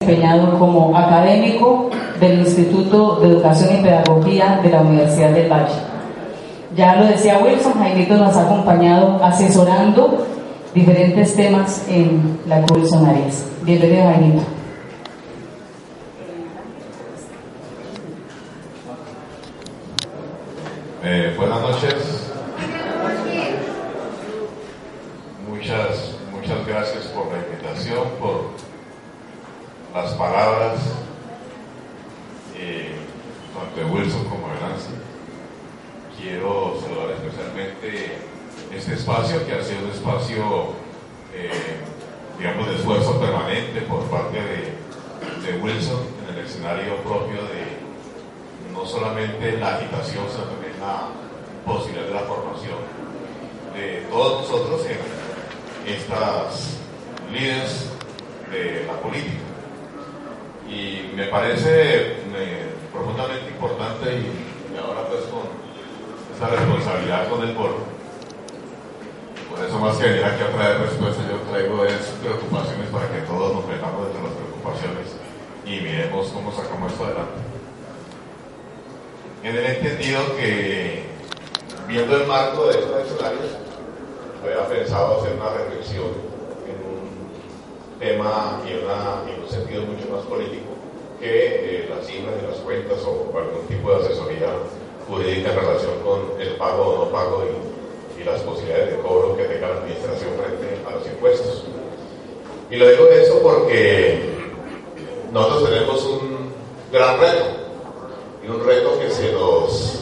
desempeñado como académico del Instituto de Educación y Pedagogía de la Universidad del Valle. Ya lo decía Wilson, Jaimito nos ha acompañado asesorando diferentes temas en la Cruz Arias. Bienvenido, Jaimito. Eh, buenas noches. Muchas, muchas gracias por la invitación, por las palabras eh, tanto de Wilson como de Nancy. Quiero saludar especialmente este espacio que ha sido un espacio, eh, digamos, de esfuerzo permanente por parte de, de Wilson en el escenario propio de no solamente la agitación, sino también la posibilidad de la formación de todos nosotros en estas líderes de la política. Y me parece profundamente importante y, ahora pues con esta responsabilidad con el foro. Por eso más que venir aquí a traer respuestas, yo traigo es preocupaciones para que todos nos metamos entre las preocupaciones y miremos cómo sacamos esto adelante. En el entendido que, viendo el marco de estos escenarios, había pensado hacer una reflexión tema y, en un sentido mucho más político que eh, las cifras y las cuentas o algún tipo de asesoría jurídica en relación con el pago o no pago y, las posibilidades de cobro que tenga la administración frente a los impuestos. Y lo digo eso porque nosotros tenemos un gran reto y un reto que se nos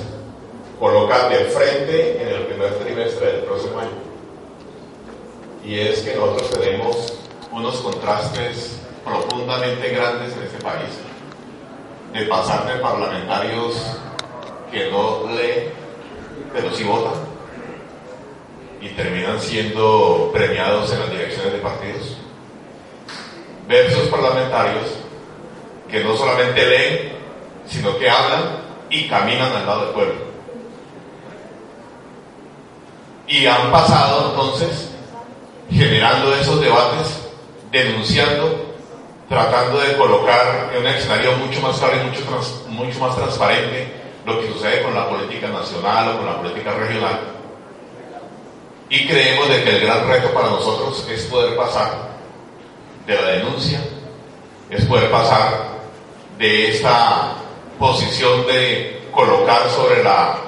coloca de frente en el primer trimestre del próximo año. Y es que nosotros tenemos unos contrastes profundamente grandes en este país, de pasar de parlamentarios que no leen, pero sí votan, y terminan siendo premiados en las direcciones de partidos, versus parlamentarios que no solamente leen, sino que hablan y caminan al lado del pueblo. Y han pasado entonces generando esos debates denunciando, tratando de colocar en un escenario mucho más claro y mucho, más transparente lo que sucede con la política nacional o con la política regional. Y creemos de que el gran reto para nosotros es poder pasar de la denuncia, es poder pasar de esta posición de colocar sobre la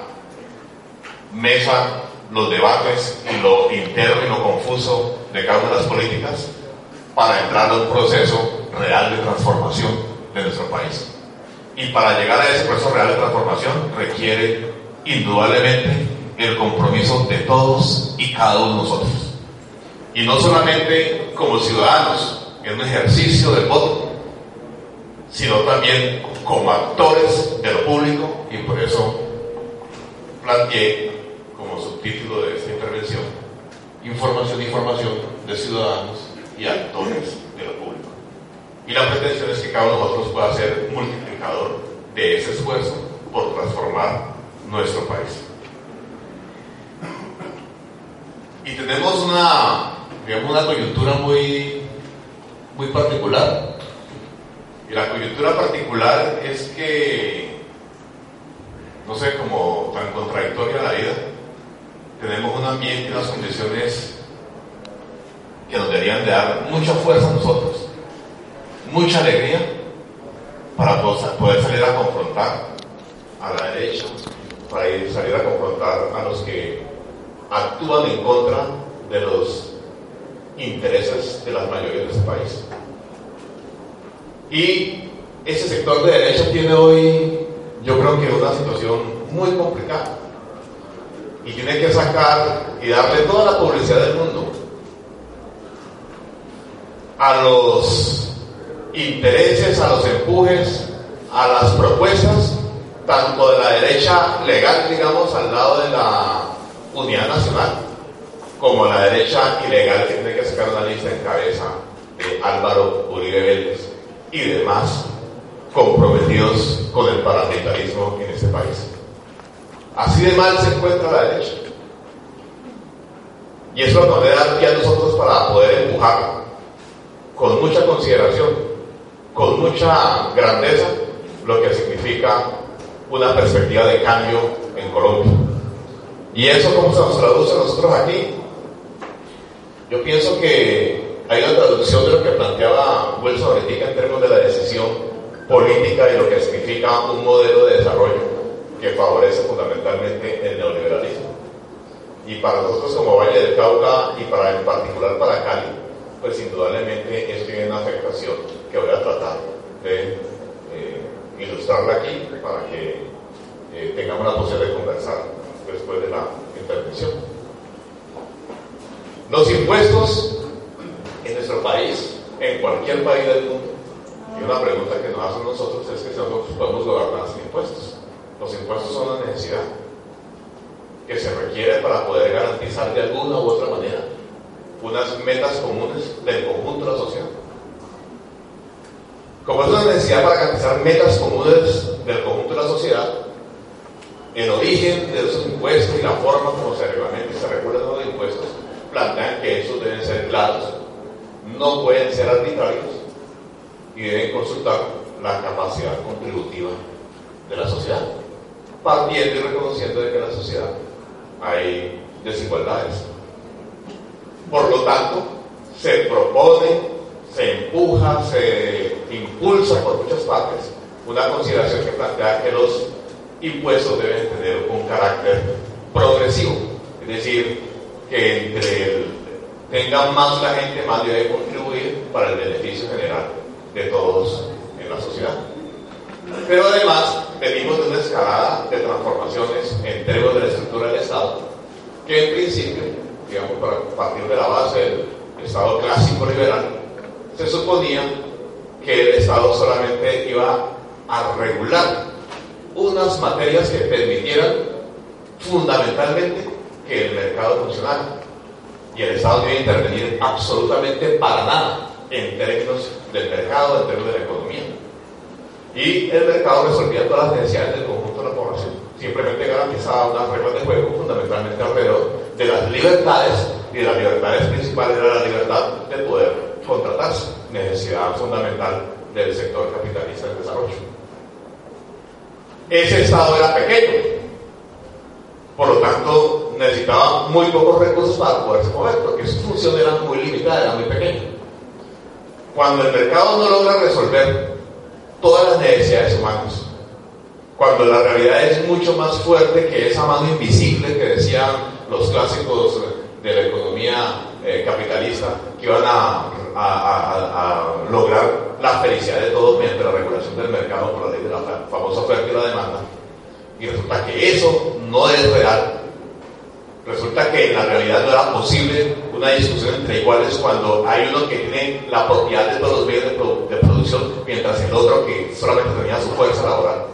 mesa los debates y lo interno y lo confuso de cada una de las políticas para entrar a un proceso real de transformación de nuestro país. Y para llegar a ese proceso real de transformación requiere indudablemente el compromiso de todos y cada uno de nosotros. Y no solamente como ciudadanos, en un ejercicio del voto, sino también como actores de lo público y por eso planteé como subtítulo de esta intervención información, información de ciudadanos y actores de lo público. Y la pretensión es que cada uno de nosotros pueda ser multiplicador de ese esfuerzo por transformar nuestro país. Y tenemos una, digamos, una coyuntura muy, muy particular. Y la coyuntura particular es que, no sé, como tan contradictoria la vida, tenemos un ambiente y unas condiciones que nos deberían de dar mucha fuerza a nosotros, mucha alegría para poder salir a confrontar a la derecha, para salir a confrontar a los que actúan en contra de los intereses de las mayorías de este país. Y ese sector de derecha tiene hoy, yo creo que una situación muy complicada. Y tiene que sacar y darle toda la publicidad del mundo a los intereses, a los empujes, a las propuestas, tanto de la derecha legal, digamos, al lado de la unidad nacional, como la derecha ilegal que tiene que sacar una lista en cabeza de Álvaro Uribe Vélez y demás comprometidos con el paramilitarismo en este país. Así de mal se encuentra la derecha. Y eso nos da a nosotros para poder empujar con mucha consideración, con mucha grandeza, lo que significa una perspectiva de cambio en Colombia. ¿Y eso cómo se nos traduce a nosotros aquí? Yo pienso que hay una traducción de lo que planteaba Wilson ahorita en términos de la decisión política y lo que significa un modelo de desarrollo que favorece fundamentalmente el neoliberalismo. Y para nosotros como Valle del Cauca y para en particular para Cali, pues indudablemente esto tiene una afectación que voy a tratar de eh, ilustrarla aquí para que eh, tengamos la posibilidad de conversar después de la intervención. Los impuestos en nuestro país, en cualquier país del mundo, y una pregunta que nos hacen nosotros es que si nosotros podemos gobernar sin impuestos. Los impuestos son una necesidad que se requiere para poder garantizar de alguna u otra manera unas metas comunes del conjunto de la sociedad. Como es una necesidad para garantizar metas comunes del conjunto de la sociedad, el origen de esos impuestos y la forma como se reglamenta y se los impuestos plantean que esos deben ser claros, no pueden ser arbitrarios y deben consultar la capacidad contributiva de la sociedad, partiendo y reconociendo de que en la sociedad hay desigualdades. Por lo tanto, se propone, se empuja, se impulsa por muchas partes una consideración que plantea que los impuestos deben tener un carácter progresivo, es decir, que entre tenga más la gente, más debe contribuir para el beneficio general de todos en la sociedad. Pero además venimos de una escalada de transformaciones en términos de la estructura del Estado, que en principio, digamos, para partir de la base del Estado clásico liberal, se suponía que el Estado solamente iba a regular unas materias que permitieran fundamentalmente que el mercado funcionara. Y el Estado a intervenir absolutamente para nada en términos del mercado, en términos de la economía. Y el mercado resolvía todas las necesidades del conjunto de la población. Simplemente garantizaba unas reglas de juego fundamentalmente alrededor de las libertades, y las libertades principales era la libertad de poder contratarse, necesidad fundamental del sector capitalista del desarrollo. Ese Estado era pequeño, por lo tanto necesitaba muy pocos recursos para poderse mover, porque su función era muy limitada, era muy pequeña. Cuando el mercado no logra resolver todas las necesidades humanas, cuando la realidad es mucho más fuerte que esa mano invisible que decían los clásicos de la economía eh, capitalista, que iban a, a, lograr la felicidad de todos mediante la regulación del mercado por la ley de la famosa oferta y la demanda. Y resulta que eso no es real. Resulta que en la realidad no era posible una discusión entre iguales cuando hay uno que tiene la propiedad de todos los medios de, producción, mientras el otro que solamente tenía su fuerza laboral.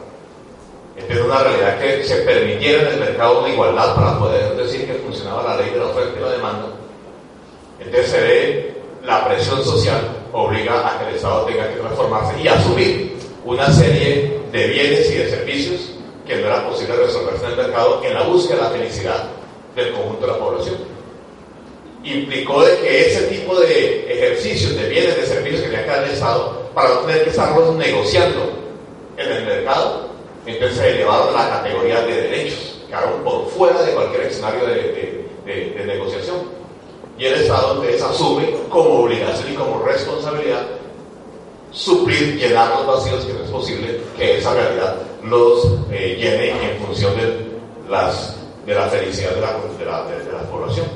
Entonces, una realidad se permitiera en el mercado una igualdad para poder decir que funcionaba la ley de la oferta y la demanda. Entonces, se ve la presión social obliga a que el Estado tenga que transformarse y asumir una serie de bienes y de servicios que no era posible resolverse en el mercado en la búsqueda de la felicidad del conjunto de la población. Implicó de que ese tipo de ejercicios de bienes, de servicios que tenía que dar el Estado, para no tener que estarlos negociando en el mercado, entonces se elevaron a la categoría de derechos, quedaron por fuera de cualquier escenario de, de negociación. Y el Estado entonces asume como obligación y como responsabilidad suplir, llenar los vacíos que no es posible que esa realidad los eh, llene en función de, las, de la felicidad de la, de, la, de, la, población.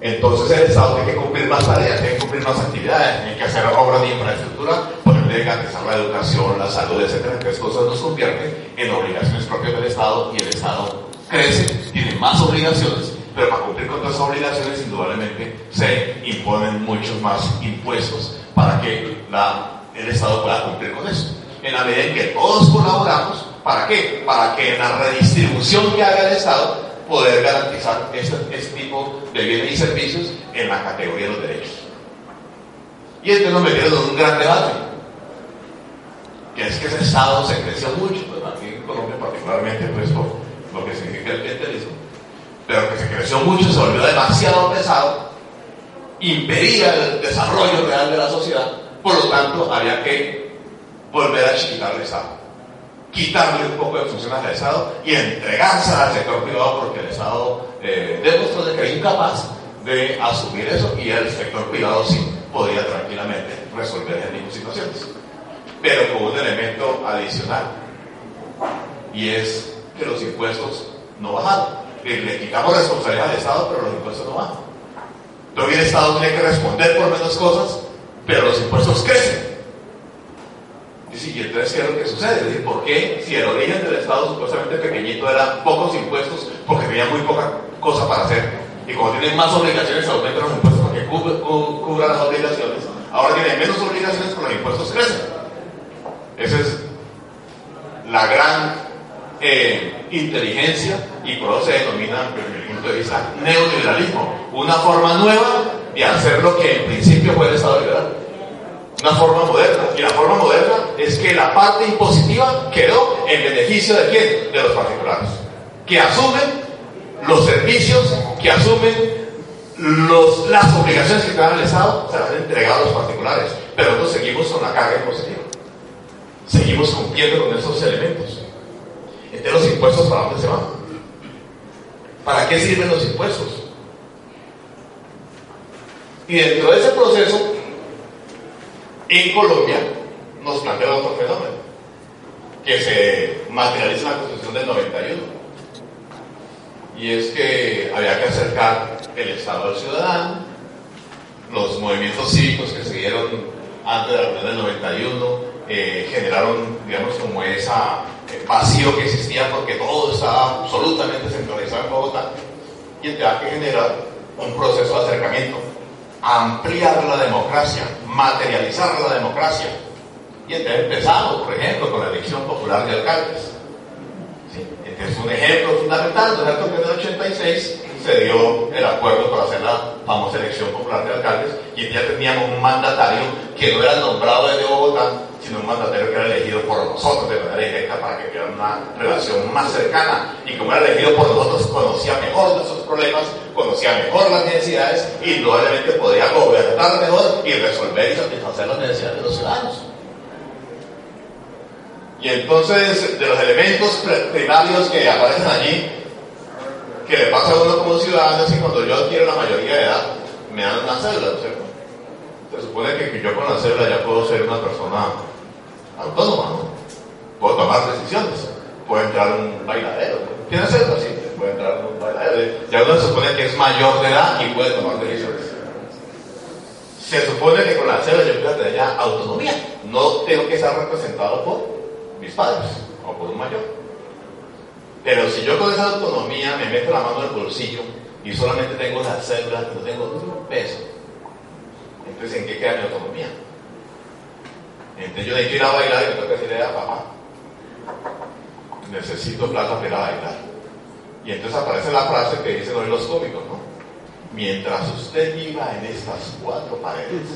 Entonces el Estado tiene que cumplir más tareas, tiene que cumplir más actividades, tiene que hacer obras de infraestructura, ponerle garantizar la educación, la salud, etc. Entonces cosas nos convierten en obligaciones propias del Estado y el Estado crece, tiene más obligaciones pero para cumplir con todas esas obligaciones indudablemente se imponen muchos más impuestos para que el Estado pueda cumplir con eso. En la medida en que todos colaboramos, ¿para qué? Para que en la redistribución que haga el Estado poder garantizar este, este tipo de bienes y servicios en la categoría de los derechos. Y entonces nos metieron en un gran debate, que es que ese Estado se creció mucho, pues aquí en Colombia particularmente, pues por lo que significa el clientelismo, pero que se creció mucho, se volvió demasiado pesado, impedía el desarrollo real de la sociedad, por lo tanto había que volver a chiquitar el Estado quitarle un poco de funciones al Estado y entregarse al sector privado porque el Estado eh, demostró que era incapaz de asumir eso y el sector privado sí podía tranquilamente resolver tipo de situaciones. Pero con un elemento adicional y es que los impuestos no bajaron. Le quitamos responsabilidad al Estado, pero los impuestos no bajan. Entonces el Estado tiene que responder por menos cosas, pero los impuestos crecen. Y entonces, ¿qué es lo que sucede? Decir, ¿por qué si el origen del Estado supuestamente pequeñito era pocos impuestos porque tenía muy poca cosa para hacer? Y como tienen más obligaciones, aumentan los impuestos para que cubran las obligaciones. Ahora tienen menos obligaciones, pero los impuestos crecen. Esa es la gran eh, inteligencia y por eso se denomina, desde mi punto de vista, neoliberalismo. Una forma nueva de hacer lo que en principio fue el Estado liberal una forma moderna. Y la forma moderna es que la parte impositiva quedó en beneficio de quién? De los particulares. Que asumen los servicios, que asumen los, las obligaciones que dan el Estado, se las han entregado a los particulares. Pero nosotros seguimos con la carga impositiva. Seguimos cumpliendo con esos elementos. Entonces, ¿los impuestos para dónde se van? ¿Para qué sirven los impuestos? Y dentro de ese proceso en Colombia nos plantea otro fenómeno, que se materializa en la Constitución del 91. Y es que había que acercar el Estado al ciudadano, los movimientos cívicos que se dieron antes de la reunión del 91 eh, generaron, digamos, como ese eh, vacío que existía porque todo estaba absolutamente centralizado en Bogotá y tenía que generar un proceso de acercamiento ampliar la democracia, materializar la democracia. Y entonces empezamos, por ejemplo, con la elección popular de alcaldes. Este es un ejemplo fundamental, ¿no que en el 86 se dio el acuerdo para hacer la famosa elección popular de alcaldes y ya teníamos un mandatario que no era nombrado desde Bogotá, sino un mandatario que era elegido por nosotros de manera directa para que tuviera una relación más cercana. Y como era elegido por nosotros, conocía mejor nuestros problemas, conocía mejor las necesidades y probablemente podía gobernar mejor y resolver y satisfacer las necesidades de los ciudadanos. Y entonces, de los elementos primarios que aparecen allí, que le pasa a uno como ciudadano es que cuando yo adquiero la mayoría de edad, me dan una cédula, ¿no es cierto? Se supone que yo con la cédula ya puedo ser una persona autónoma, ¿no? Puedo tomar decisiones, puedo entrar en un bailadero. ¿Tiene cédula? Sí, puede entrar en un bailadero. Ya uno se supone que es mayor de edad y puede tomar decisiones. Se supone que con la cédula yo puedo tener autonomía. No tengo que estar representado por mis padres o por un mayor. Pero si yo con esa autonomía me meto la mano en el bolsillo y solamente tengo la cédula, no tengo peso, entonces ¿en qué queda mi autonomía? Entonces yo necesito ir a bailar y tengo que decirle a papá, necesito plata para ir a bailar. Y entonces aparece la frase que dicen hoy los cómicos, ¿no? Mientras usted viva en estas cuatro paredes,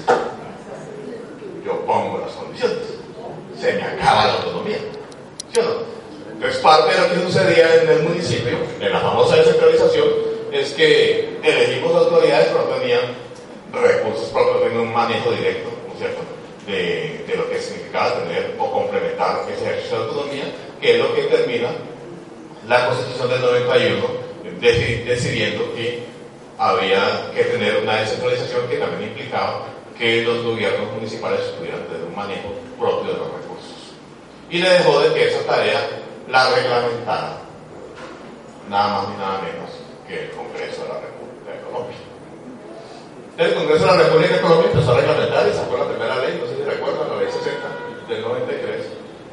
yo pongo las condiciones. Se me acaba la autonomía. ¿Sí no? Entonces parte de lo que sucedía en el municipio, en la famosa descentralización, es que elegimos autoridades pero no tenían recursos propios, tenían un manejo directo, ¿no es cierto? De, lo que significaba tener o complementar ese ejercicio de autonomía, que es lo que termina la Constitución del 91 decidiendo que había que tener una descentralización que también implicaba que los gobiernos municipales tuvieran tener un manejo propio de los recursos. Y le dejó de que esa tarea la reglamentara nada más ni nada menos que el Congreso de la República de Colombia. El Congreso de la República de Colombia empezó a reglamentar y sacó la primera ley, no sé si recuerdan, la ley 60 del 93,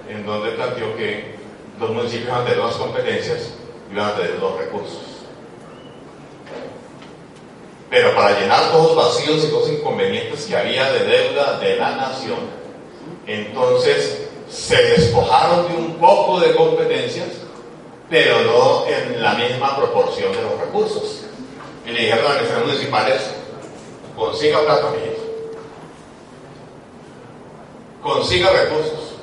en donde planteó que los municipios van a tener las competencias y van a tener los recursos. Pero para llenar todos los vacíos y los inconvenientes que había de deuda de la nación, Entonces se despojaron de un poco de competencias, pero no en la misma proporción de los recursos. Y le dijeron a las municipales, consiga mijito. Consiga recursos.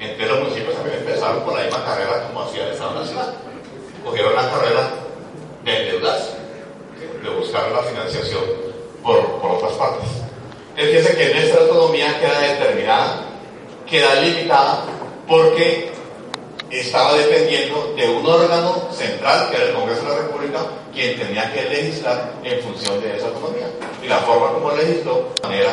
Entonces los municipios también empezaron por la misma carrera como hacía el Estado Nacional. Cogieron la carrera de endeudarse, de buscar la financiación por, por otras partes. Él dice que nuestra autonomía queda determinada, queda limitada, porque estaba dependiendo de un órgano central, que era el Congreso de la República, quien tenía que legislar en función de esa autonomía. Y la forma como legisló, de manera,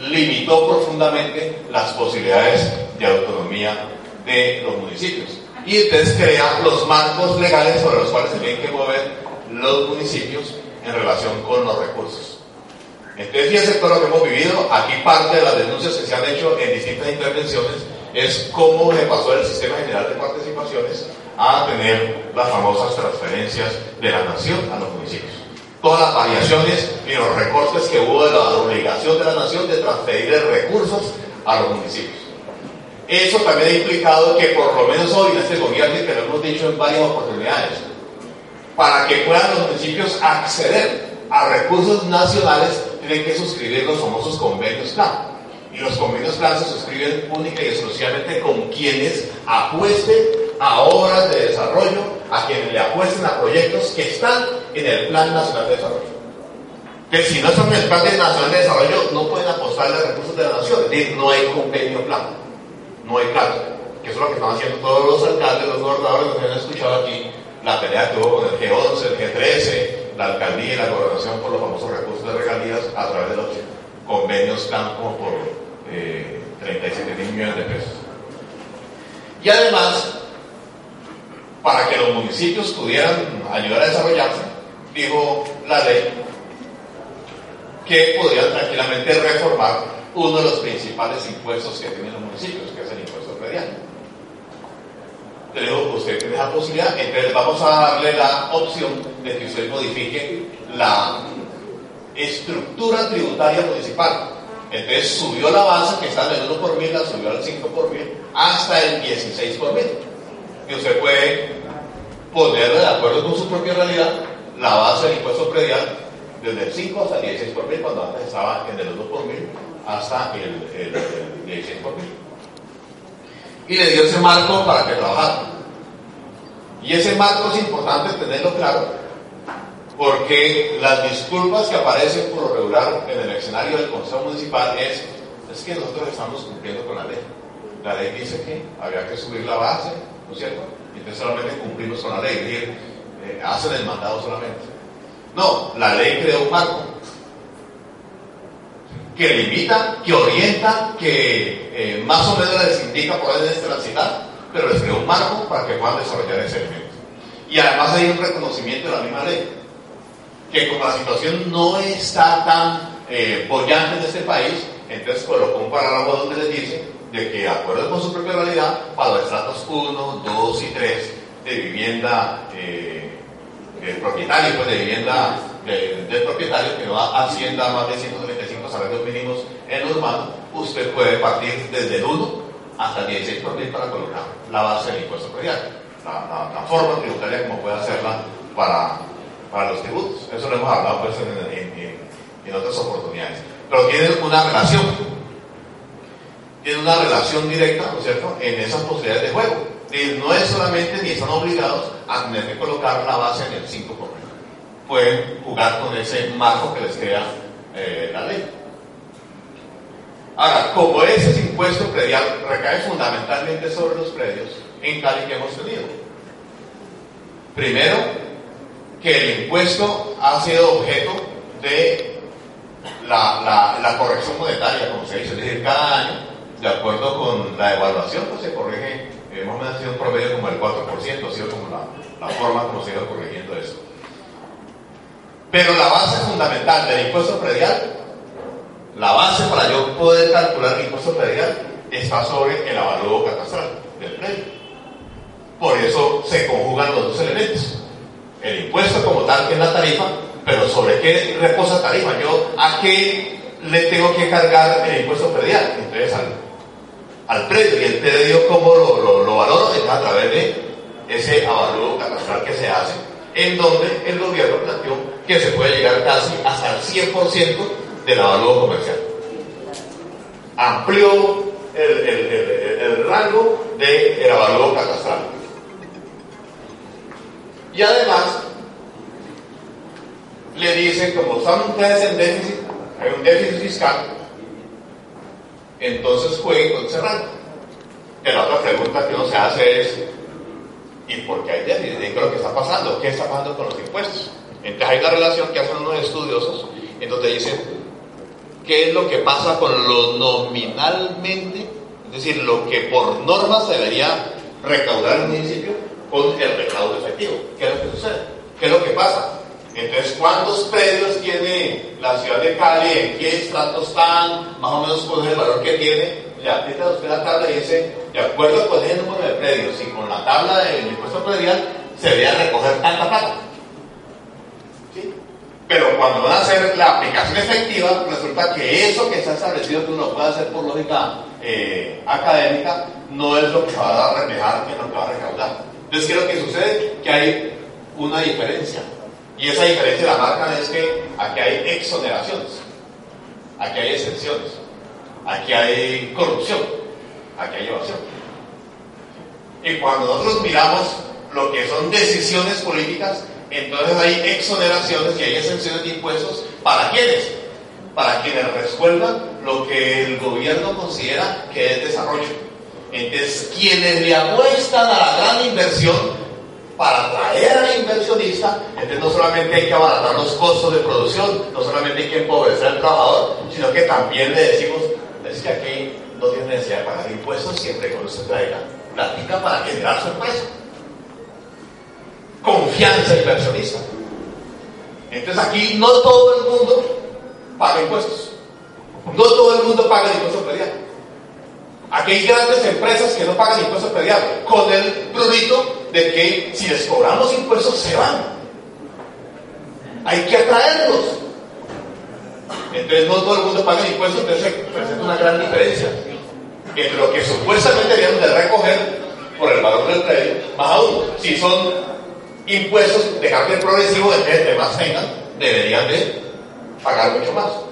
limitó profundamente las posibilidades de autonomía de los municipios. Y entonces crea los marcos legales sobre los cuales se tienen que mover los municipios en relación con los recursos. Entonces, fíjense todo lo que hemos vivido. Aquí parte de las denuncias que se han hecho en distintas intervenciones es cómo le pasó el sistema general de participaciones a tener las famosas transferencias de la nación a los municipios. Todas las variaciones y los recortes que hubo de la obligación de la nación de transferir recursos a los municipios. Eso también ha implicado que por lo menos hoy en este gobierno, que lo hemos dicho en varias oportunidades, para que puedan los municipios acceder a recursos nacionales, tienen que suscribir los famosos convenios plan. Y los convenios plan se suscriben única y exclusivamente con quienes apuesten a obras de desarrollo, a quienes le apuesten a proyectos que están en el Plan Nacional de Desarrollo. Que si no están en el Plan Nacional de Desarrollo, no pueden apostarle a recursos de la nación. Es decir, no hay convenio plan, no hay plan. Que eso es lo que están haciendo todos los alcaldes, los gobernadores, que han escuchado aquí, la pelea que hubo con el G11, el G13, la alcaldía y la gobernación por los famosos recursos de regalías a través de los convenios como por eh, 37 mil millones de pesos. Y además, para que los municipios pudieran ayudar a desarrollarse, dijo la ley que podrían tranquilamente reformar uno de los principales impuestos que tienen los municipios, que es el impuesto predial. Le digo, usted tiene esa posibilidad, entonces vamos a darle la opción de que usted modifique la estructura tributaria municipal. Entonces subió la base, que está en el 1 por mil, la subió al 5 por mil, hasta el 16 por mil. Y usted puede ponerle de acuerdo con su propia realidad la base del impuesto predial desde el 5 hasta el 16 por mil, cuando antes estaba en el 1 por mil, hasta el, el, el 16 por mil. Y le dio ese marco para que trabajara. Y ese marco es importante tenerlo claro, porque las disculpas que aparecen por lo regular en el escenario del Consejo Municipal es, es que nosotros estamos cumpliendo con la ley. La ley dice que había que subir la base, ¿no es cierto? Y entonces solamente cumplimos con la ley, es decir, eh, hacen el mandado solamente. No, la ley crea un marco que limita, que orienta, que eh, más o menos les indica por dónde transitar, pero les crea un marco para que puedan desarrollar ese elemento. Y además hay un reconocimiento de la misma ley, que como la situación no está tan eh, bollante en este país, entonces colocó un parágrafo donde les dice de que, de acuerdo con su propia realidad, para los estratos 1, 2 y 3 de vivienda eh, del propietario, pues de vivienda de, del propietario que no hacienda más de 135 salarios mínimos en lo urbano, usted puede partir desde el 1 hasta el 16 por mil para colocar la base del impuesto predial, la, la, la, forma tributaria como puede hacerla para, para los tributos. Eso lo hemos hablado pues, en, en, en, otras oportunidades. Pero tiene una relación, tiene una relación directa, ¿no es cierto?, en esas posibilidades de juego. Y no es solamente ni están obligados a tener que colocar la base en el 5 por mil. Pueden jugar con ese marco que les crea eh, la ley. Ahora, como ese impuesto predial recae fundamentalmente sobre los predios, en Cali que hemos tenido. Primero, que el impuesto ha sido objeto de la, la, corrección monetaria, como se dice, es decir, cada año, de acuerdo con la evaluación, pues se corrige, ha sido un promedio como el 4%, ha sido como la, la forma como se ha ido corrigiendo eso. Pero la base fundamental del impuesto predial la base para yo poder calcular el impuesto predial está sobre el avalúo catastral del predio. Por eso se conjugan los dos elementos. El impuesto como tal, que es la tarifa, pero sobre qué reposa tarifa. Yo a qué le tengo que cargar el impuesto predial. Entonces al, al predio, y el predio como lo, lo, lo es a través de ese avalúo catastral que se hace, en donde el gobierno planteó que se puede llegar casi hasta el 100% del avalúo comercial. Amplió el, el, el, rango del de avalúo catastral. Y además, le dicen, como están ustedes en déficit, hay un déficit fiscal, entonces jueguen con rango. Y la otra pregunta que uno se hace es, ¿y por qué hay déficit? ¿Qué lo que está pasando? ¿Qué está pasando con los impuestos? Entonces hay una relación que hacen unos estudiosos en donde dicen, ¿qué es lo que pasa con lo nominalmente? Es decir, lo que por norma se debería recaudar el municipio con el recaudo efectivo. ¿Qué es lo que sucede? ¿Qué es lo que pasa? Entonces, ¿cuántos predios tiene la ciudad de Cali? ¿En qué estrato están? Más o menos cuál es el valor que tiene. Ya aprieta usted la tabla y dice, de acuerdo con el número de predios y con la tabla del impuesto predial, se debería recoger tanta plata. ¿Sí? Pero cuando van a hacer la aplicación efectiva, resulta que eso que está establecido que uno puede hacer por lógica eh, académica, no es lo que va a reflejar en lo que va a recaudar. Entonces, ¿qué es lo que sucede? Que hay una diferencia. Y esa diferencia la marcan es que aquí hay exoneraciones, aquí hay excepciones, aquí hay corrupción, aquí hay evasión. Y cuando nosotros miramos lo que son decisiones políticas, entonces hay exoneraciones y hay exenciones de impuestos para quienes, para quienes resuelvan lo que el gobierno considera que es desarrollo. Entonces, quienes le apuestan a la gran inversión para atraer al inversionista, entonces no solamente hay que abaratar los costos de producción, no solamente hay que empobrecer al trabajador, sino que también le decimos, es que aquí no tiene necesidad de pagar impuestos siempre que usted traiga plática para generar su empresa. Confianza inversionista. Entonces aquí no todo el mundo paga impuestos. No todo el mundo paga el impuesto. Aquí hay grandes empresas que no pagan impuestos predial, con el prurito de que si les cobramos impuestos se van. Hay que atraerlos. Entonces no todo el mundo paga impuestos, entonces se presenta una gran diferencia entre lo que supuestamente deberíamos de recoger por el valor del crédito, más aún, si son impuestos de carácter progresivo, en vez de más tengan, deberían de pagar mucho más.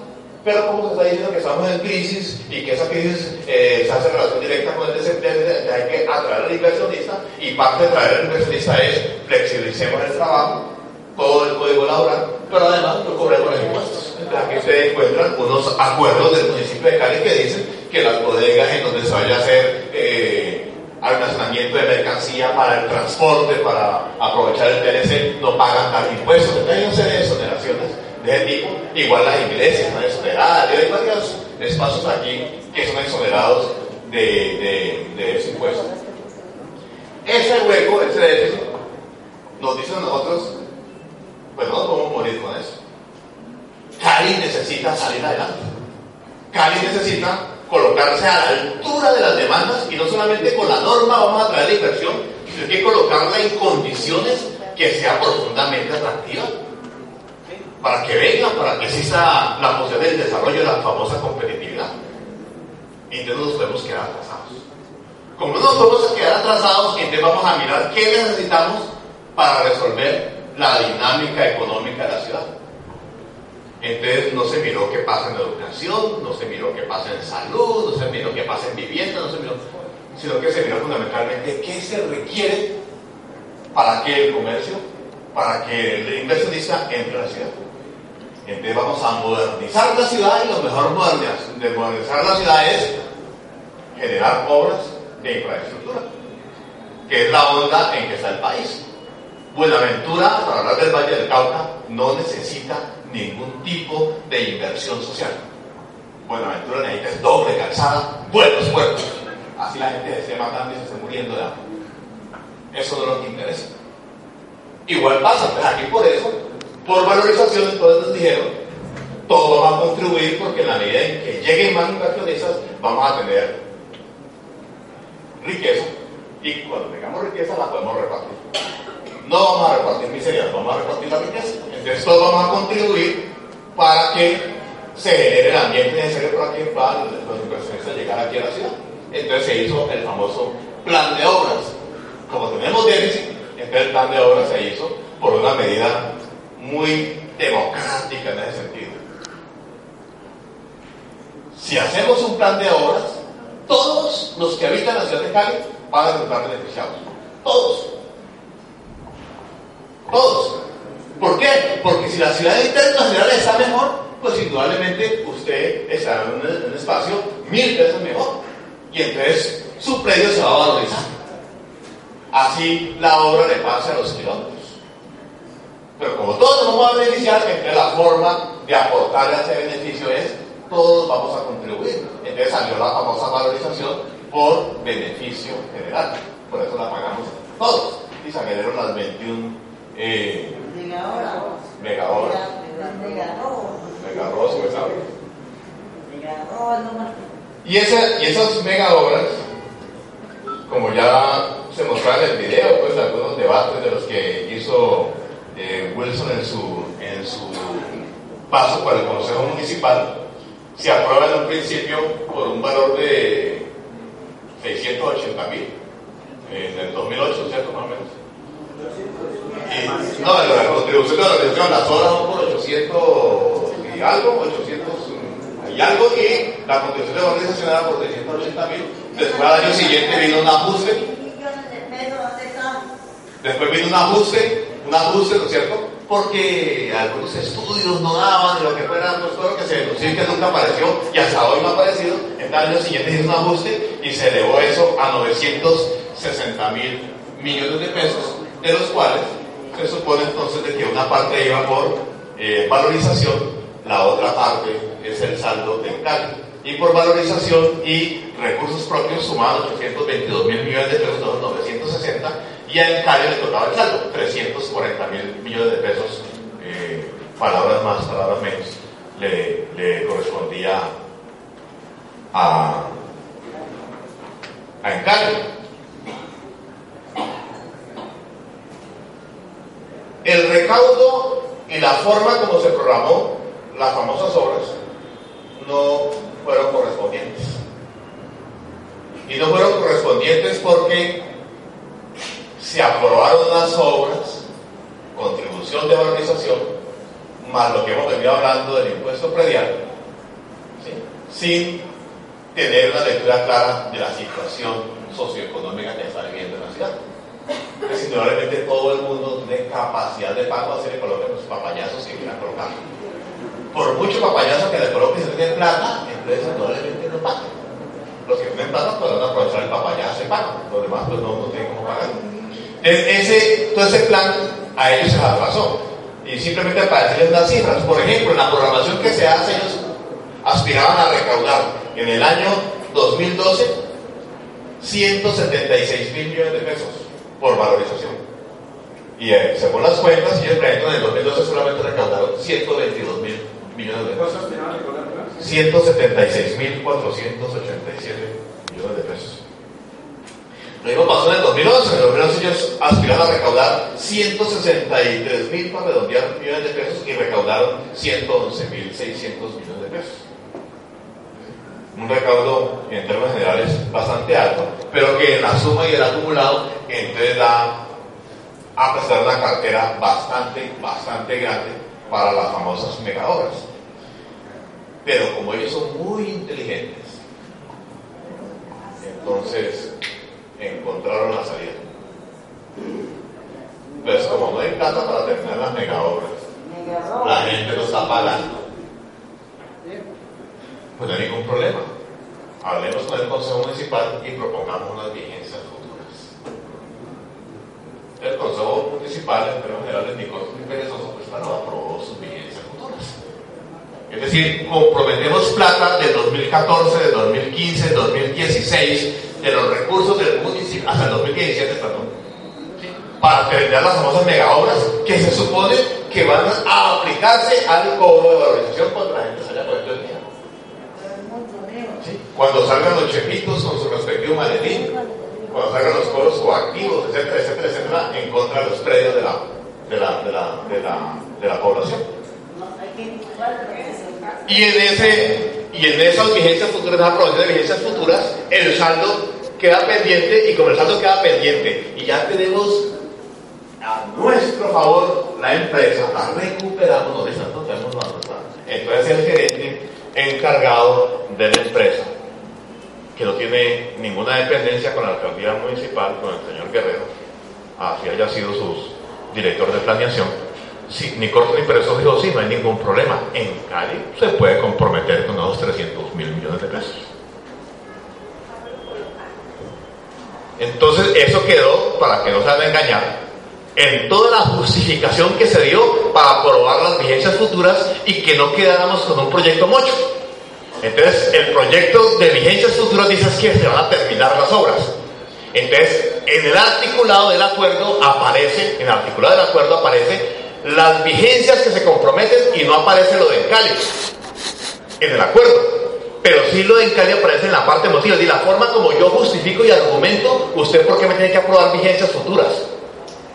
Pero como se está diciendo que estamos en crisis y que esa crisis eh, se hace relación directa con el desempleo, hay que atraer al inversionista y parte de traer al inversionista es flexibilicemos el trabajo, todo el código laboral, pero además no cobremos los impuestos. Aquí ustedes encuentran unos acuerdos del municipio de Cali que dicen que las bodegas en donde se vaya a hacer eh, almacenamiento de mercancía para el transporte, para aprovechar el TLC, no pagan tal impuestos. Hay una serie de exoneraciones tipo, igual las iglesias están exoneradas, hay varios espacios aquí que son exonerados de, de, de ese impuesto. Ese hueco, ese déficit, nos dicen nosotros, pues no nos podemos morir con eso. Cali necesita salir adelante. Cali necesita colocarse a la altura de las demandas y no solamente con la norma vamos a traer la inversión, sino que colocarla en condiciones que sea profundamente atractiva para que vengan, para que exista la posibilidad del desarrollo de la famosa competitividad. Y entonces nos podemos quedar atrasados. Como no nos podemos quedar atrasados, entonces vamos a mirar qué necesitamos para resolver la dinámica económica de la ciudad. Entonces no se miró qué pasa en educación, no se miró qué pasa en salud, no se miró qué pasa en vivienda, no se miró, sino que se miró fundamentalmente qué se requiere para que el comercio, para que el inversionista entre a la ciudad. Entonces vamos a modernizar la ciudad y lo mejor de modernizar la ciudad es generar obras de infraestructura, que es la onda en que está el país. Buenaventura, para hablar del Valle del Cauca, no necesita ningún tipo de inversión social. Buenaventura necesita doble calzada, buenos puertos. Así la gente se esté matando y se esté muriendo de hambre. Eso no es lo que interesa. Igual pasa, pues aquí por eso por valorización, entonces dijeron, todo va a contribuir porque en la medida en que lleguen más inversionistas, vamos a tener riqueza. Y cuando tengamos riqueza, la podemos repartir. No vamos a repartir miseria, vamos a repartir la riqueza. Entonces, todos vamos a contribuir para que se genere el ambiente necesario para que los inversionistas llegar aquí a la ciudad. Entonces se hizo el famoso plan de obras. Como tenemos déficit, entonces el plan de obras se hizo por una medida muy democrática en ese sentido. Si hacemos un plan de obras, todos los que habitan la ciudad de Cali van a resultar beneficiados. Todos. Todos. ¿Por qué? Porque si la ciudad internacional está mejor, pues indudablemente usted está en un, espacio mil veces mejor. Y entonces su predio se va a valorizar. Así la obra le pase a los kilómetros. Pero como todos nos vamos a beneficiar, entonces la forma de aportarle a ese beneficio es todos vamos a contribuir. Entonces salió la famosa valorización por beneficio general. Por eso la pagamos todos. Y salieron las 21 eh, megahoras. Megahoras, y, esa, y esas mega obras, como ya se mostraba en el video, pues algunos debates de los que hizo eh, Wilson en su, en su paso por el Consejo Municipal, se aprueba en un principio por un valor de 680 mil en el 2008, ¿cierto? Más o menos. Y, no, la contribución de la organización, las horas son por 800 y algo, 800 y algo, y la contribución de la organización era por 680 mil. Después al año siguiente vino un ajuste. Después vino un ajuste, un ajuste, ¿no es cierto? porque algunos estudios no daban de lo que fuera, pues todo lo que se denunció que nunca apareció y hasta hoy no ha aparecido. En el año siguiente hizo un ajuste y se elevó eso a 960 mil millones de pesos, de los cuales se supone entonces de que una parte iba por eh, valorización, la otra parte es el saldo del CAL. Y por valorización y recursos propios sumados 822 mil millones de pesos, 960 y a Cali le tocaba el saldo, 340 mil millones de pesos, eh, palabras más, palabras menos, le, correspondía a, a Encali. El recaudo y la forma como se programó las famosas obras no fueron correspondientes. Y no fueron correspondientes porque se aprobaron las obras, contribución de valorización, más lo que hemos venido hablando del impuesto predial, sin tener una lectura clara de la situación socioeconómica que está viviendo en la ciudad. Entonces, indudablemente todo el mundo tiene capacidad de pago, a le coloquen los papayazos que quieran colocar. Por mucho papayazo que le coloquen se tiene plata, entonces indudablemente no pagan. Los que tienen plata pueden aprovechar el papayazo y pagan, los demás pues no, no tienen cómo pagar. Ese, todo ese plan a ellos se les atrasó. Y simplemente para decirles unas cifras. Por ejemplo, en la programación que se hace, ellos aspiraban a recaudar en el año 2012 176 mil millones de pesos por valorización. Y eh, según las cuentas, ellos en el 2012 solamente recaudaron 122 mil millones de pesos. 176 mil 487 millones de pesos. Lo mismo pasó en el 2011. En el 2011 ellos aspiraron a recaudar 163 mil para redondear millones de pesos y recaudaron 111 mil 600 millones de pesos. Un recaudo en términos generales bastante alto, pero que en la suma y el acumulado entonces da a pesar una cartera bastante, bastante grande para las famosas megahoras. Pero como ellos son muy inteligentes, entonces encontraron la salida. Pues como no hay plata para terminar las mega obras, la gente lo está pagando. Pues no hay ningún problema. Hablemos con el Consejo Municipal y propongamos unas vigencias futuras. El Consejo Municipal, en términos generales, Nicolás Perezoso, pues no aprobó. Es decir, comprometemos plata de 2014, de 2015, de 2016 de los recursos del municipio hasta el 2017, perdón, para terminar las famosas megaobras que se supone que van a aplicarse al cobro de valorización cuando la gente salga por el día. ¿Sí? Cuando salgan los chepitos con su respectivo maletín, cuando salgan los cobros coactivos, etcétera, etcétera, etcétera, en contra de los predios de la, de la, de la, de la, de la población. Y en, ese, y en esas vigencias futuras, esa aprobación de vigencias futuras, el saldo queda pendiente y como el saldo queda pendiente y ya tenemos a nuestro favor la empresa, la recuperamos, no no tenemos nada. Entonces el gerente encargado de la empresa, que no tiene ninguna dependencia con la alcaldía municipal, con el señor Guerrero, así haya sido su director de planeación, ni corto ni perezoso dijo, sí, no hay ningún problema. En Cali se puede comprometer con unos 300 mil millones de pesos. Entonces eso quedó, para que no se a engañar, en toda la justificación que se dio para aprobar las vigencias futuras y que no quedáramos con un proyecto mocho. Entonces, el proyecto de vigencias futuras dice que se van a terminar las obras. Entonces, en el articulado del acuerdo aparece, en el articulado del acuerdo aparece las vigencias que se comprometen y no aparece lo de Cali en el acuerdo. Pero sí lo de Encali aparece en la parte emotiva, y la forma como yo justifico y argumento, usted por qué me tiene que aprobar vigencias futuras.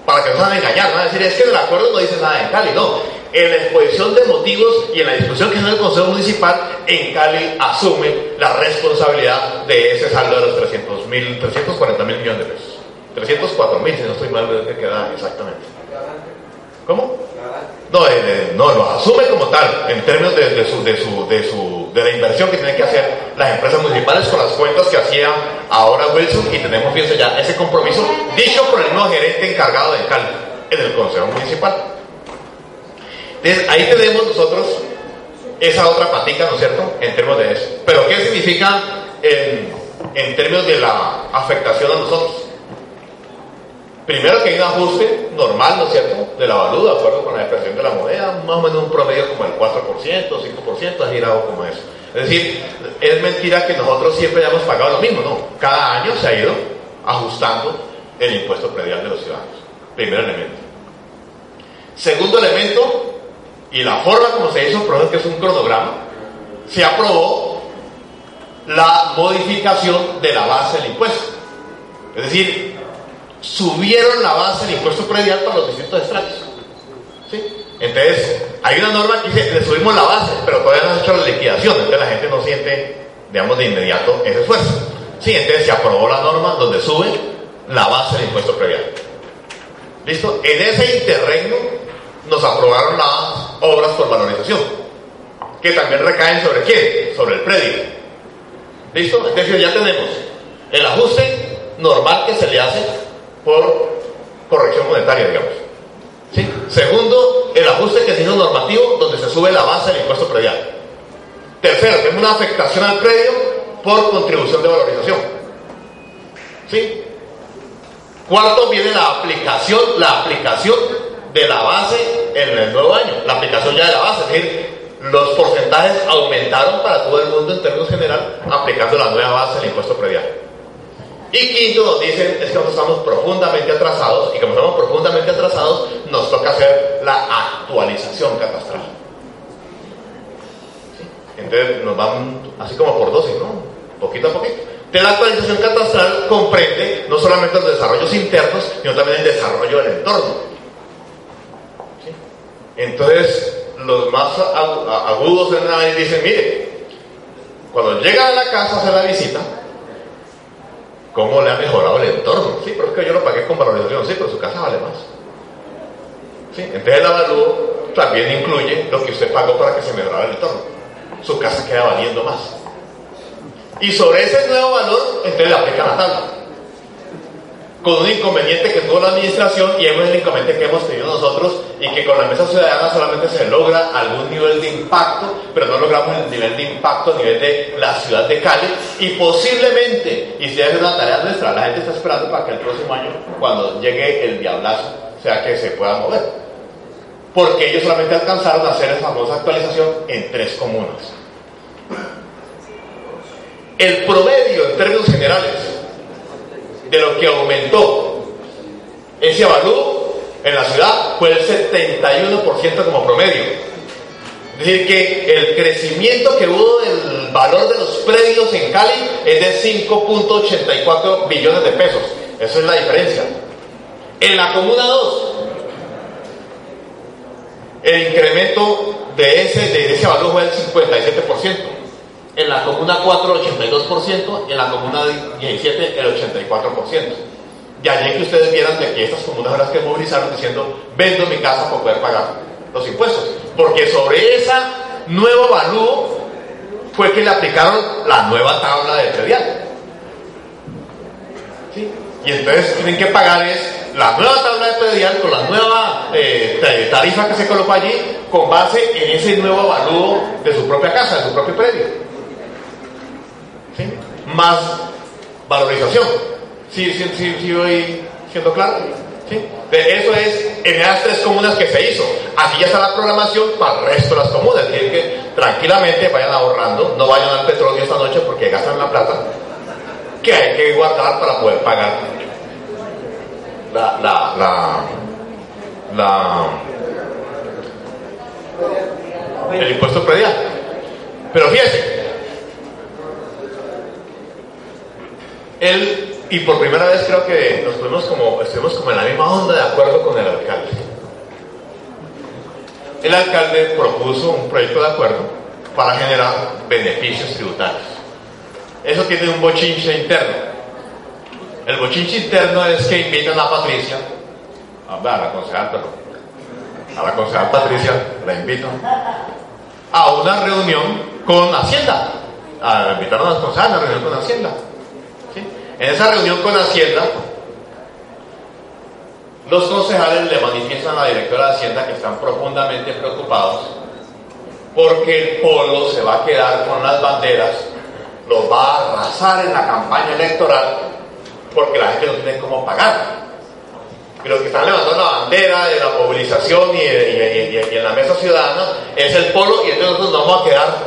Para que no se van a engañar, no van a decir, es que en el acuerdo no dice nada de Cali, no. En la exposición de motivos y en la discusión que es en el Consejo Municipal, en Cali asume la responsabilidad de ese saldo de los 300 mil, 340 mil millones de pesos. 304 mil, si no estoy mal, de queda exactamente. ¿Cómo? No, eh, eh, no, lo asume como tal, en términos de, su, de, su, de, su, de la inversión que tienen que hacer las empresas municipales con las cuentas que hacía ahora Wilson y tenemos, fíjense ya, ese compromiso dicho por el nuevo gerente encargado de Cali en el Consejo Municipal. Entonces, ahí tenemos nosotros esa otra patica, ¿no es cierto?, en términos de eso. Pero, ¿qué significa en términos de la afectación a nosotros? Primero que hay un ajuste normal, ¿no es cierto?, de la valuda, de acuerdo con la depreciación de la moneda, más o menos un promedio como el 4%, 5%, ha girado como eso. Es decir, es mentira que nosotros siempre hayamos pagado lo mismo, ¿no? Cada año se ha ido ajustando el impuesto predial de los ciudadanos. Primer elemento. Segundo elemento, y la forma como se hizo, por que es un cronograma, se aprobó la modificación de la base del impuesto. Es decir, subieron la base del impuesto predial para los distintos estratos. ¿Sí? Entonces, hay una norma que dice, le subimos la base, pero todavía no se ha hecho la liquidación, entonces la gente no siente, digamos, de inmediato ese esfuerzo. Sí, entonces se aprobó la norma donde sube la base del impuesto predial. ¿Listo? En ese interregno nos aprobaron las obras por valorización, que también recaen sobre quién? Sobre el predio. ¿Listo? Entonces ya tenemos el ajuste normal que se le hace por corrección monetaria, digamos. ¿Sí? Segundo, el ajuste que se hizo normativo donde se sube la base del impuesto predial. Tercero, tenemos una afectación al predio por contribución de valorización. ¿Sí? Cuarto, viene la aplicación, la aplicación de la base en el nuevo año. La aplicación ya de la base, es decir, los porcentajes aumentaron para todo el mundo en términos generales aplicando la nueva base del impuesto predial. Y quinto, nos dicen es que nosotros estamos profundamente atrasados y como estamos profundamente atrasados, nos toca hacer la actualización catastral. Entonces nos van así como por dosis, ¿no? Poquito a poquito. De la actualización catastral comprende no solamente los desarrollos internos, sino también el desarrollo del entorno. Entonces, los más agudos en la dicen, mire, cuando llega a la casa a hacer la visita, ¿Cómo le ha mejorado el entorno? Sí, pero es que yo lo pagué con valorización, sí, pero su casa vale más. ¿Sí? Entonces el avalúo también incluye lo que usted pagó para que se mejorara el entorno. Su casa queda valiendo más. Y sobre ese nuevo valor, entonces le aplican la tabla con un inconveniente que tuvo la administración y es el inconveniente que hemos tenido nosotros y que con la mesa ciudadana solamente se logra algún nivel de impacto, pero no logramos el nivel de impacto a nivel de la ciudad de Cali y posiblemente, y si es una tarea nuestra, la gente está esperando para que el próximo año, cuando llegue el diablazo, sea que se pueda mover. Porque ellos solamente alcanzaron a hacer esa famosa actualización en tres comunas. El promedio en términos generales de lo que aumentó ese avalúo en la ciudad fue el 71% como promedio. Es decir, que el crecimiento que hubo del valor de los predios en Cali es de 5.84 billones de pesos. Esa es la diferencia. En la Comuna 2, el incremento de ese, de ese valor fue el 57%. En la comuna 4 el 82% y en la comuna 17 el 84%. De allí que ustedes vieran de que estas comunas las que movilizaron diciendo vendo mi casa para poder pagar los impuestos. Porque sobre esa nuevo valúo fue que le aplicaron la nueva tabla de predial. Y entonces tienen que pagar es la nueva tabla de predial con la nueva eh, tarifa que se colocó allí con base en ese nuevo avalúo de su propia casa, de su propio predio. Más valorización. ¿Sí, sí, sí, sí voy siendo claro? ¿Sí? Eso es en esas tres comunas que se hizo. Aquí ya está la programación para el resto de las comunas. Tienen que tranquilamente vayan ahorrando, no vayan al petróleo esta noche porque gastan la plata que hay que guardar para poder pagar la, la, la, la el impuesto predial. Pero fíjense, él, y por primera vez creo que nos fuimos como, estuvimos como en la misma onda de acuerdo con el alcalde. El alcalde propuso un proyecto de acuerdo para generar beneficios tributarios. Eso tiene un bochinche interno. El bochinche interno es que invitan a Patricia, a, la concejal, a la concejal Patricia, la invito, a una reunión con Hacienda. A, invitaron a las concejales a una reunión con Hacienda. En esa reunión con Hacienda, los concejales le manifiestan a la directora de Hacienda que están profundamente preocupados porque el polo se va a quedar con las banderas, los va a arrasar en la campaña electoral porque la gente no tiene cómo pagar. Y los que están levantando la bandera de la movilización y, en la mesa ciudadana es el polo y entonces nosotros nos vamos a quedar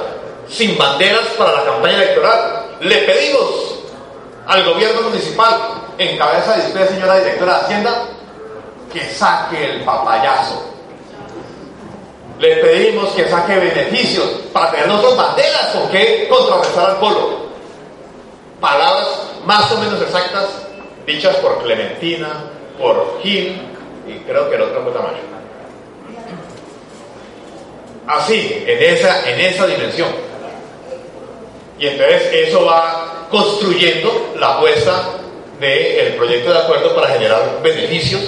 sin banderas para la campaña electoral. Le pedimos al gobierno municipal, en cabeza de usted, señora directora de Hacienda, que saque el papayazo. Le pedimos que saque beneficios para tener nosotros banderas con que contrarrestar al polo. Palabras más o menos exactas dichas por Clementina, por Gil y creo que el otro fue Tamayo. Así, en esa, en esa dimensión. Y entonces eso va construyendo la apuesta del proyecto de acuerdo para generar beneficios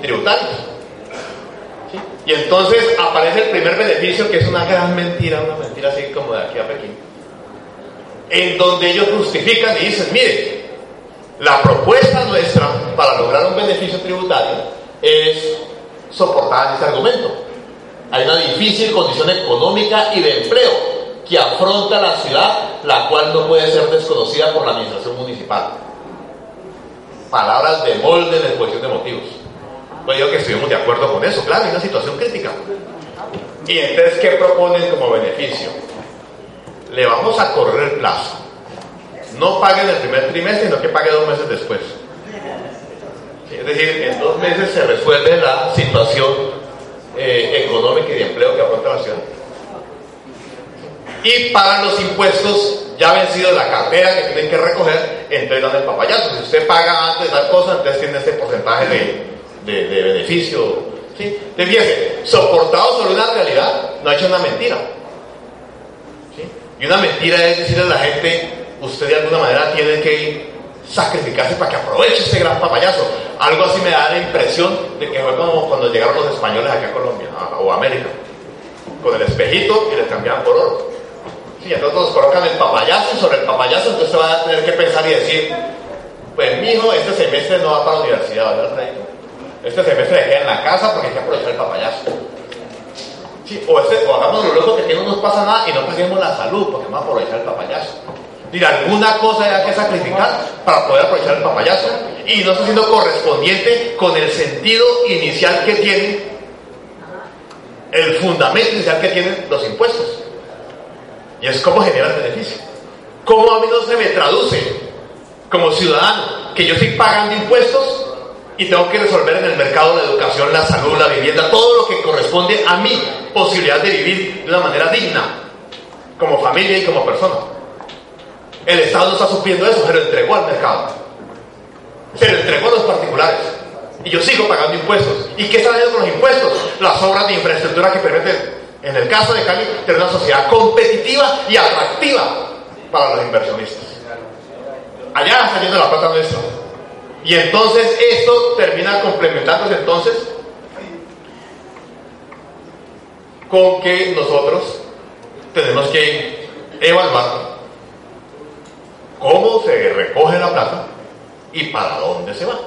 tributarios. Y entonces aparece el primer beneficio que es una gran mentira, una mentira así como de aquí a Pekín en donde ellos justifican y dicen, mire, la propuesta nuestra para lograr un beneficio tributario es soportar ese argumento. Hay una difícil condición económica y de empleo que afronta la ciudad, la cual no puede ser desconocida por la administración municipal. Palabras de molde en exposición de motivos. Pues yo que estuvimos de acuerdo con eso, claro, hay una situación crítica. Y entonces, ¿qué proponen como beneficio? le vamos a correr el plazo. No pague en el primer trimestre, sino que pague dos meses después. Es decir, en dos meses se resuelve la situación eh, económica y de empleo que afronta la ciudad. Y para los impuestos ya vencido la cartera que tienen que recoger, entonces el papayazo. Si usted paga antes tal cosa, entonces tiene ese porcentaje de, de, beneficio. ¿sí? Entonces, fíjese, soportado sobre una realidad, no ha hecho una mentira. Y una mentira es decirle a la gente, usted de alguna manera tiene que sacrificarse para que aproveche este gran papayazo. Algo así me da la impresión de que fue como cuando llegaron los españoles aquí a Colombia o América, con el espejito y les cambiaban por oro. Sí, entonces nos colocan el papayazo y sobre el papayazo entonces se va a tener que pensar y decir, pues mi hijo este semestre no va para la universidad, ¿verdad? Este semestre se queda en la casa porque hay que aprovechar el papayazo. O, ese, o hagamos lo loco que aquí no nos pasa nada y no paguemos la salud porque vamos a aprovechar el papayazo. Mira, alguna cosa hay que sacrificar para poder aprovechar el papayazo y no está siendo correspondiente con el sentido inicial que tiene, el fundamento inicial que tienen los impuestos. Y es cómo generar el beneficio. ¿Cómo a mí no se me traduce como ciudadano que yo estoy pagando impuestos y tengo que resolver en el mercado la educación, la salud, la vivienda, todo lo que corresponde a mi posibilidad de vivir de una manera digna, como familia y como persona. El Estado no está sufriendo eso, se lo entregó al mercado, se lo entregó a los particulares. Y yo sigo pagando impuestos. ¿Y qué están haciendo con los impuestos? Las obras de infraestructura que permiten En el caso de Cali, tener una sociedad competitiva y atractiva para los inversionistas. Allá está yendo la plata nuestra. Y entonces esto termina complementándose entonces con que nosotros tenemos que evaluar cómo se recoge la plata y para dónde se va.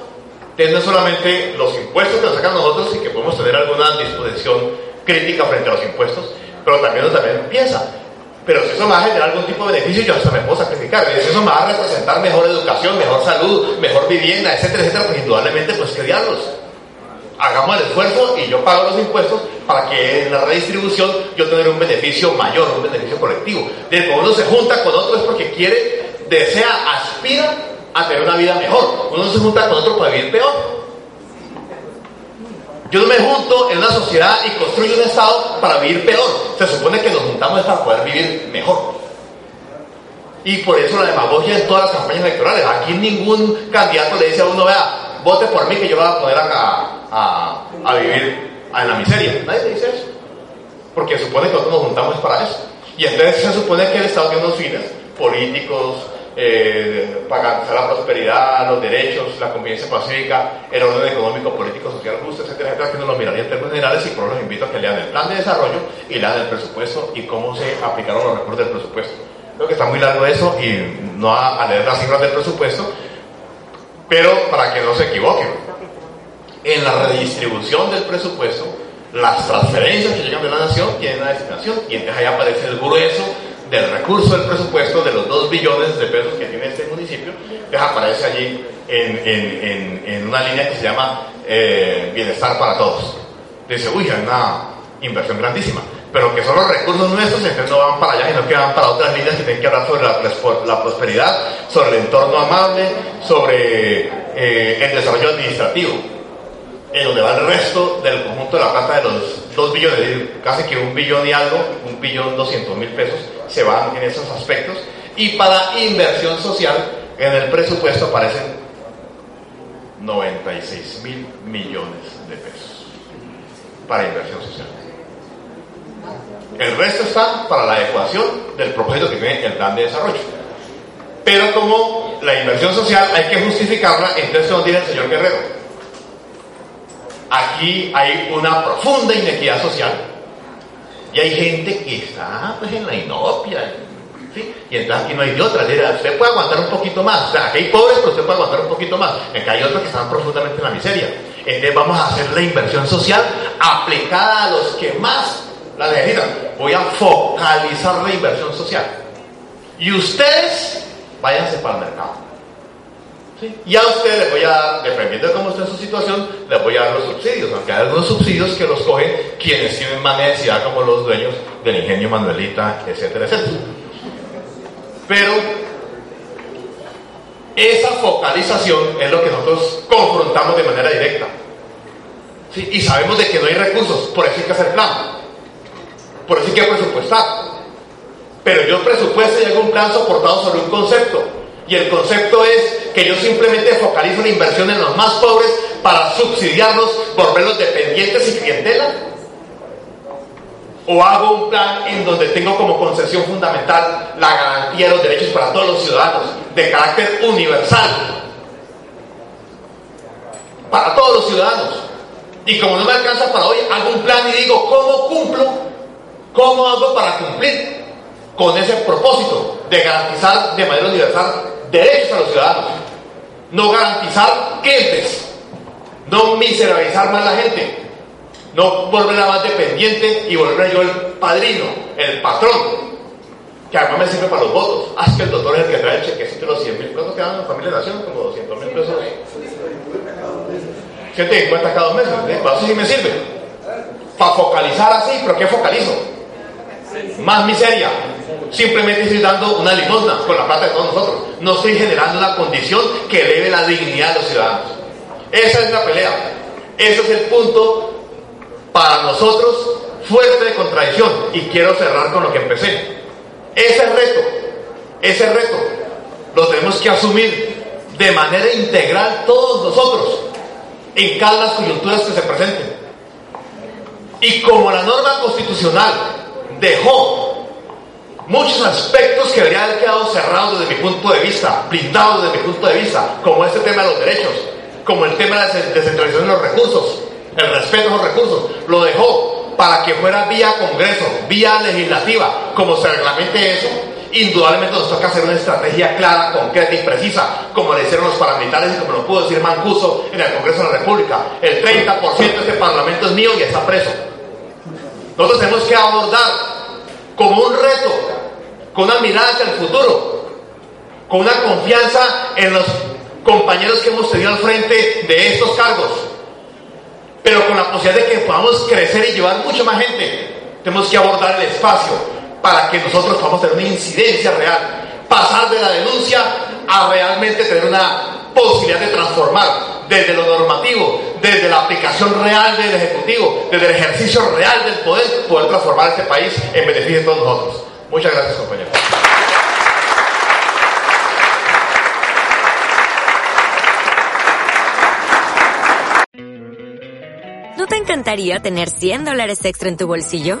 Entonces no solamente los impuestos que nos sacan nosotros y que podemos tener alguna disposición crítica frente a los impuestos, pero también nos también piensa, pero si eso me va a generar algún tipo de beneficio, yo hasta me puedo sacrificar. Y si eso me va a representar mejor educación, mejor salud, mejor vivienda, etcétera, etcétera, pues indudablemente, pues que diablos. Hagamos el esfuerzo y yo pago los impuestos para que en la redistribución yo tenga un beneficio mayor, un beneficio colectivo. De cuando uno se junta con otro es porque quiere, desea, aspira a tener una vida mejor. Uno se junta con otro para vivir peor. Yo no me junto en una sociedad y construyo un Estado para vivir peor. Se supone que nos juntamos para poder vivir mejor. Y por eso la demagogia en todas las campañas electorales. Aquí ningún candidato le dice a uno, vea, vote por mí que yo voy a poder a, a, vivir en la miseria. Nadie le dice eso. Porque se supone que nosotros nos juntamos para eso. Y entonces se supone que el Estado tiene unos fines políticos, eh, para la prosperidad, los derechos, la convivencia pacífica, el orden económico, político, social, justo, etcétera, etcétera, que no lo miraría en términos generales y por eso los invito a que lean el plan de desarrollo y lean el presupuesto y cómo se aplicaron los recursos del presupuesto. Creo que está muy largo eso y no a, leer las cifras del presupuesto, pero para que no se equivoquen, en la redistribución del presupuesto, las transferencias que llegan de la nación tienen una destinación y entonces ahí aparece el grueso del recurso del presupuesto de los 2 billones de pesos que tiene este municipio, que aparece allí en, una línea que se llama eh, Bienestar para Todos. Dice, uy, hay una inversión grandísima, pero que son los recursos nuestros, entonces no van para allá, sino que van para otras líneas que tienen que hablar sobre la, prosperidad, sobre el entorno amable, sobre eh, el desarrollo administrativo en donde va el resto del conjunto de la plata de los 2 billones, casi que un billón y algo, un billón 200 mil pesos, se van en esos aspectos. Y para inversión social, en el presupuesto aparecen 96 mil millones de pesos para inversión social. El resto está para la adecuación del propósito que tiene el plan de desarrollo. Pero como la inversión social hay que justificarla, entonces no tiene el señor Guerrero aquí hay una profunda inequidad social y hay gente que está pues, en la inopia. ¿sí? Y entonces aquí no hay de otra. Usted puede aguantar un poquito más. O sea, aquí hay pobres, pero usted puede aguantar un poquito más. Acá hay otros que están profundamente en la miseria. Entonces vamos a hacer la inversión social aplicada a los que más la necesitan. Voy a focalizar la inversión social. Y ustedes váyanse para el mercado. Y a ustedes les voy a dar, dependiendo de cómo esté su situación, les voy a dar los subsidios, aunque hay algunos subsidios que los cogen quienes tienen más necesidad, como los dueños del ingenio Manuelita, etcétera, etcétera. Pero esa focalización es lo que nosotros confrontamos de manera directa. Y sabemos de que no hay recursos, por eso hay que hacer plan. Por eso hay que presupuestar. Pero yo presupuesto y hago un plan soportado sobre un concepto. Y el concepto es que yo simplemente focalizo la inversión en los más pobres para subsidiarlos, volverlos dependientes y clientela. O hago un plan en donde tengo como concesión fundamental la garantía de los derechos para todos los ciudadanos, de carácter universal. Para todos los ciudadanos. Y como no me alcanza para hoy, hago un plan y digo, ¿cómo cumplo? ¿Cómo hago para cumplir con ese propósito de garantizar de manera universal derechos a los ciudadanos, no garantizar clientes, no miserabilizar más la gente, no volverla más dependiente y volver yo el padrino, el patrón, que además me sirve para los votos. Haz que el doctor es el que trae el chequecito de los 100 mil. ¿Cuánto quedan en familia de Nación? Como 200 mil pesos. 150 cada dos meses. ¿eh? Eso sí me sirve. Para focalizar así, pero ¿qué focalizo? Más miseria, Simplemente estoy dando una limosna con la plata de todos nosotros. No estoy generando una condición que eleve la dignidad de los ciudadanos. Esa es la pelea. Ese es el punto para nosotros fuerte de contradicción. Y quiero cerrar con lo que empecé. Ese reto, ese reto, lo tenemos que asumir de manera integral todos nosotros, en cada las coyunturas que se presenten. Y como la norma constitucional dejó muchos aspectos que deberían quedado cerrados desde mi punto de vista, blindados desde mi punto de vista, como este tema de los derechos, como el tema de la descentralización de los recursos, el respeto a los recursos, lo dejó para que fuera vía Congreso, vía legislativa, como se reglamente eso, indudablemente nos toca hacer una estrategia clara, concreta y precisa, como le hicieron los paramilitares y como lo pudo decir Mancuso en el Congreso de la República. El 30% de este Parlamento es mío y está preso. Nosotros tenemos que abordar como un reto, con una mirada hacia el futuro, con una confianza en los compañeros que hemos tenido al frente de estos cargos, pero con la posibilidad de que podamos crecer y llevar mucha más gente. Tenemos que abordar el espacio, para que nosotros podamos tener una incidencia real, pasar de la denuncia a realmente tener una posibilidad de transformar desde lo normativo, desde la aplicación real del Ejecutivo, desde el ejercicio real del poder, poder transformar este país en beneficio de todos nosotros. Muchas gracias, compañeros. ¿No te encantaría tener 100 dólares extra en tu bolsillo?